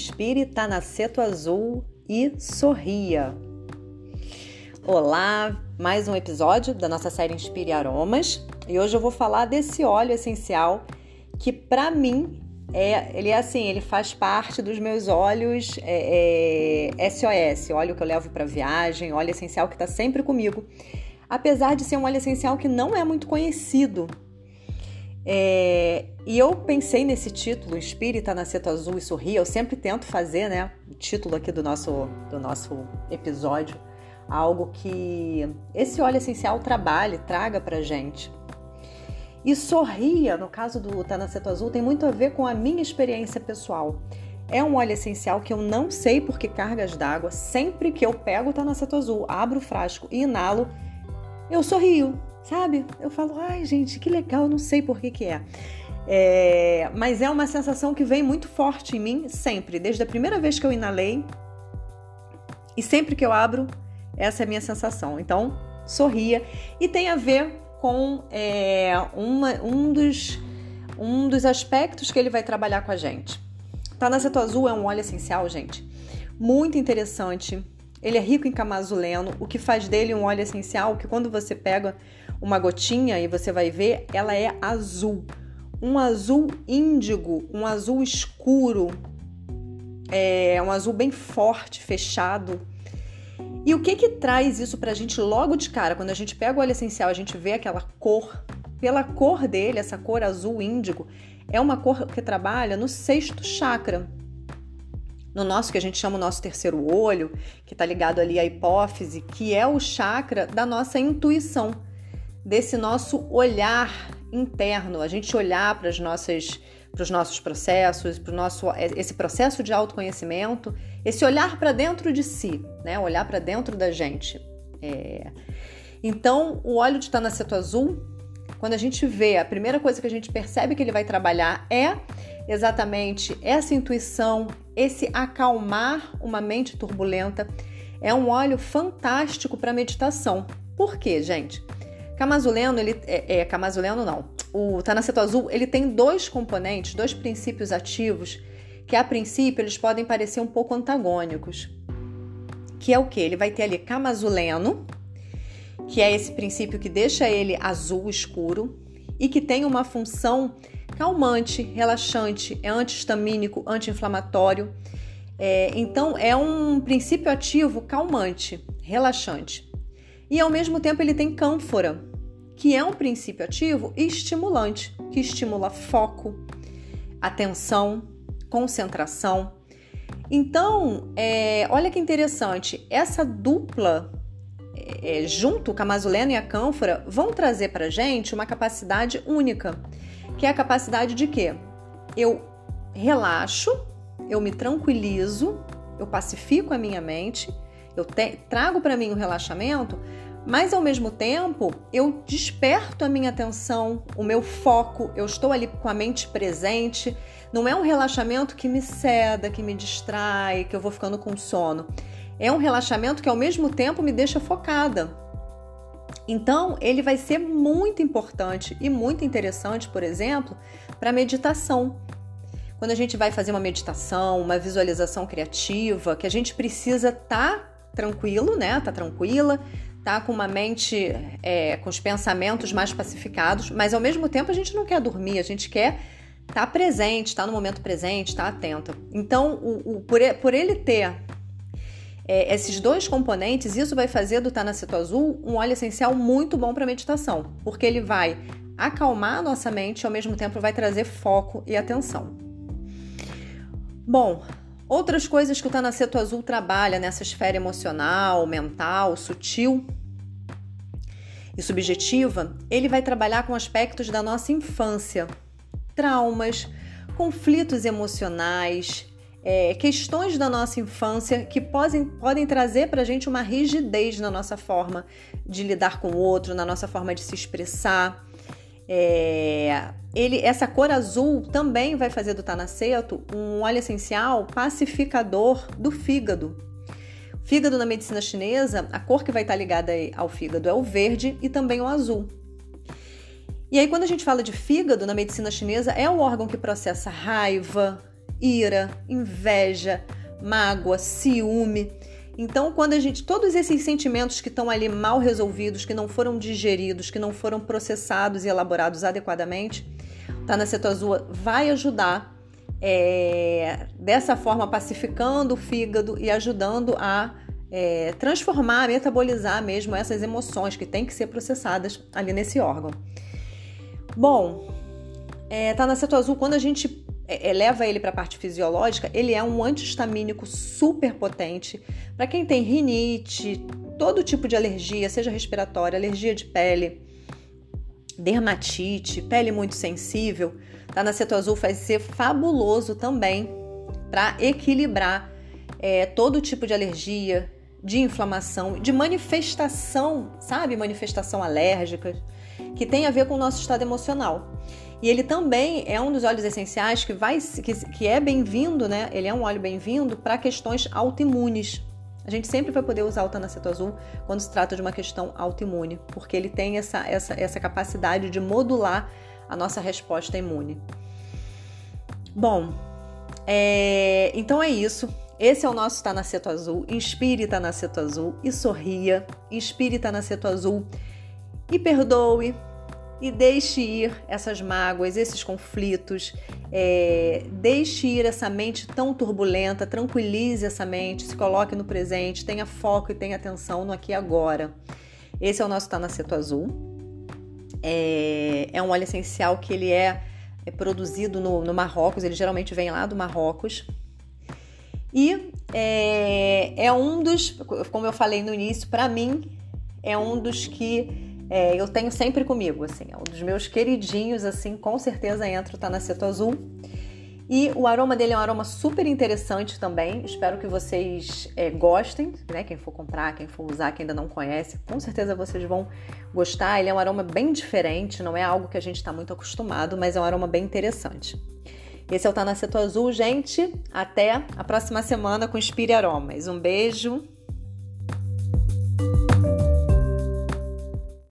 inspire Tanaceto Azul e sorria. Olá, mais um episódio da nossa série Inspire Aromas e hoje eu vou falar desse óleo essencial que para mim é, ele é assim, ele faz parte dos meus óleos é, é, SOS, óleo que eu levo para viagem, óleo essencial que está sempre comigo. Apesar de ser um óleo essencial que não é muito conhecido é, e eu pensei nesse título, Espírita na Seta Azul e Sorria. Eu sempre tento fazer, né? O título aqui do nosso, do nosso episódio. Algo que esse óleo essencial trabalhe, traga pra gente. E sorria, no caso do Tanaceto Azul, tem muito a ver com a minha experiência pessoal. É um óleo essencial que eu não sei por que cargas d'água. Sempre que eu pego o Tanaceto Azul, abro o frasco e inalo, eu sorrio sabe? Eu falo, ai gente, que legal, não sei por que que é. é. Mas é uma sensação que vem muito forte em mim sempre, desde a primeira vez que eu inalei e sempre que eu abro, essa é a minha sensação. Então, sorria e tem a ver com é, uma, um, dos, um dos aspectos que ele vai trabalhar com a gente. Tanaceto Azul é um óleo essencial, gente, muito interessante. Ele é rico em camazuleno, o que faz dele um óleo essencial que quando você pega uma gotinha e você vai ver, ela é azul. Um azul índigo, um azul escuro, é um azul bem forte, fechado. E o que que traz isso pra gente logo de cara? Quando a gente pega o óleo essencial, a gente vê aquela cor, pela cor dele, essa cor azul índigo, é uma cor que trabalha no sexto chakra. No nosso, que a gente chama o nosso terceiro olho, que está ligado ali à hipófise, que é o chakra da nossa intuição desse nosso olhar interno, a gente olhar para as nossas para os nossos processos, para o nosso esse processo de autoconhecimento, esse olhar para dentro de si, né? Olhar para dentro da gente. É... Então, o óleo de tanaceto azul, quando a gente vê, a primeira coisa que a gente percebe que ele vai trabalhar é exatamente essa intuição, esse acalmar uma mente turbulenta. É um óleo fantástico para meditação. Por quê, gente? Camazuleno, ele é, é camazuleno não. O tanaceto azul, ele tem dois componentes, dois princípios ativos que a princípio eles podem parecer um pouco antagônicos. Que é o que? Ele vai ter ali camazuleno, que é esse princípio que deixa ele azul escuro e que tem uma função calmante, relaxante, é antihistamínico, anti-inflamatório. É, então é um princípio ativo calmante, relaxante. E ao mesmo tempo ele tem cânfora, que é um princípio ativo estimulante, que estimula foco, atenção, concentração. Então, é, olha que interessante, essa dupla é, junto com a mazulena e a cânfora vão trazer para gente uma capacidade única, que é a capacidade de quê? Eu relaxo, eu me tranquilizo, eu pacifico a minha mente, eu te, trago para mim o relaxamento, mas ao mesmo tempo eu desperto a minha atenção, o meu foco, eu estou ali com a mente presente. Não é um relaxamento que me ceda, que me distrai, que eu vou ficando com sono. É um relaxamento que ao mesmo tempo me deixa focada. Então, ele vai ser muito importante e muito interessante, por exemplo, para meditação. Quando a gente vai fazer uma meditação, uma visualização criativa, que a gente precisa estar tá tranquilo, né? Tá tranquila, tá com uma mente, é, com os pensamentos mais pacificados, mas ao mesmo tempo a gente não quer dormir, a gente quer estar tá presente, estar tá no momento presente, estar tá atento. Então, o, o, por, por ele ter é, esses dois componentes, isso vai fazer do Tanaceto Azul um óleo essencial muito bom para meditação, porque ele vai acalmar a nossa mente e ao mesmo tempo vai trazer foco e atenção. Bom, Outras coisas que o Tanaceto Azul trabalha nessa esfera emocional, mental, sutil e subjetiva, ele vai trabalhar com aspectos da nossa infância, traumas, conflitos emocionais, é, questões da nossa infância que podem, podem trazer para a gente uma rigidez na nossa forma de lidar com o outro, na nossa forma de se expressar. É, ele, essa cor azul também vai fazer do tanaceto um óleo essencial pacificador do fígado. Fígado na medicina chinesa, a cor que vai estar ligada ao fígado é o verde e também o azul. E aí, quando a gente fala de fígado na medicina chinesa, é o órgão que processa raiva, ira, inveja, mágoa, ciúme. Então, quando a gente, todos esses sentimentos que estão ali mal resolvidos, que não foram digeridos, que não foram processados e elaborados adequadamente, tá na Azul vai ajudar é, dessa forma pacificando o fígado e ajudando a é, transformar, metabolizar mesmo essas emoções que têm que ser processadas ali nesse órgão. Bom, é, tá na Azul quando a gente é, leva ele para a parte fisiológica, ele é um antihistamínico super potente para quem tem rinite, todo tipo de alergia, seja respiratória, alergia de pele, dermatite, pele muito sensível. Tá na Azul vai ser fabuloso também para equilibrar é, todo tipo de alergia, de inflamação, de manifestação, sabe? Manifestação alérgica, que tem a ver com o nosso estado emocional. E ele também é um dos óleos essenciais que, vai, que, que é bem-vindo, né? Ele é um óleo bem-vindo para questões autoimunes. A gente sempre vai poder usar o Tanaceto Azul quando se trata de uma questão autoimune, porque ele tem essa, essa, essa capacidade de modular a nossa resposta imune. Bom, é, então é isso. Esse é o nosso Tanaceto Azul. Inspire Tanaceto Azul e sorria. Inspire Tanaceto Azul e perdoe, e deixe ir essas mágoas, esses conflitos, é, deixe ir essa mente tão turbulenta, tranquilize essa mente, se coloque no presente, tenha foco e tenha atenção no aqui e agora. Esse é o nosso Tanaceto Azul. É, é um óleo essencial que ele é, é produzido no, no, Marrocos, ele geralmente vem lá do Marrocos. E é, é um dos, como eu falei no início, para mim, é um dos que é, eu tenho sempre comigo, assim, é um dos meus queridinhos, assim, com certeza entra o Tanaceto Azul. E o aroma dele é um aroma super interessante também. Espero que vocês é, gostem, né? Quem for comprar, quem for usar, quem ainda não conhece, com certeza vocês vão gostar. Ele é um aroma bem diferente, não é algo que a gente está muito acostumado, mas é um aroma bem interessante. Esse é o Tanaceto Azul, gente. Até a próxima semana com Inspire Aromas. Um beijo.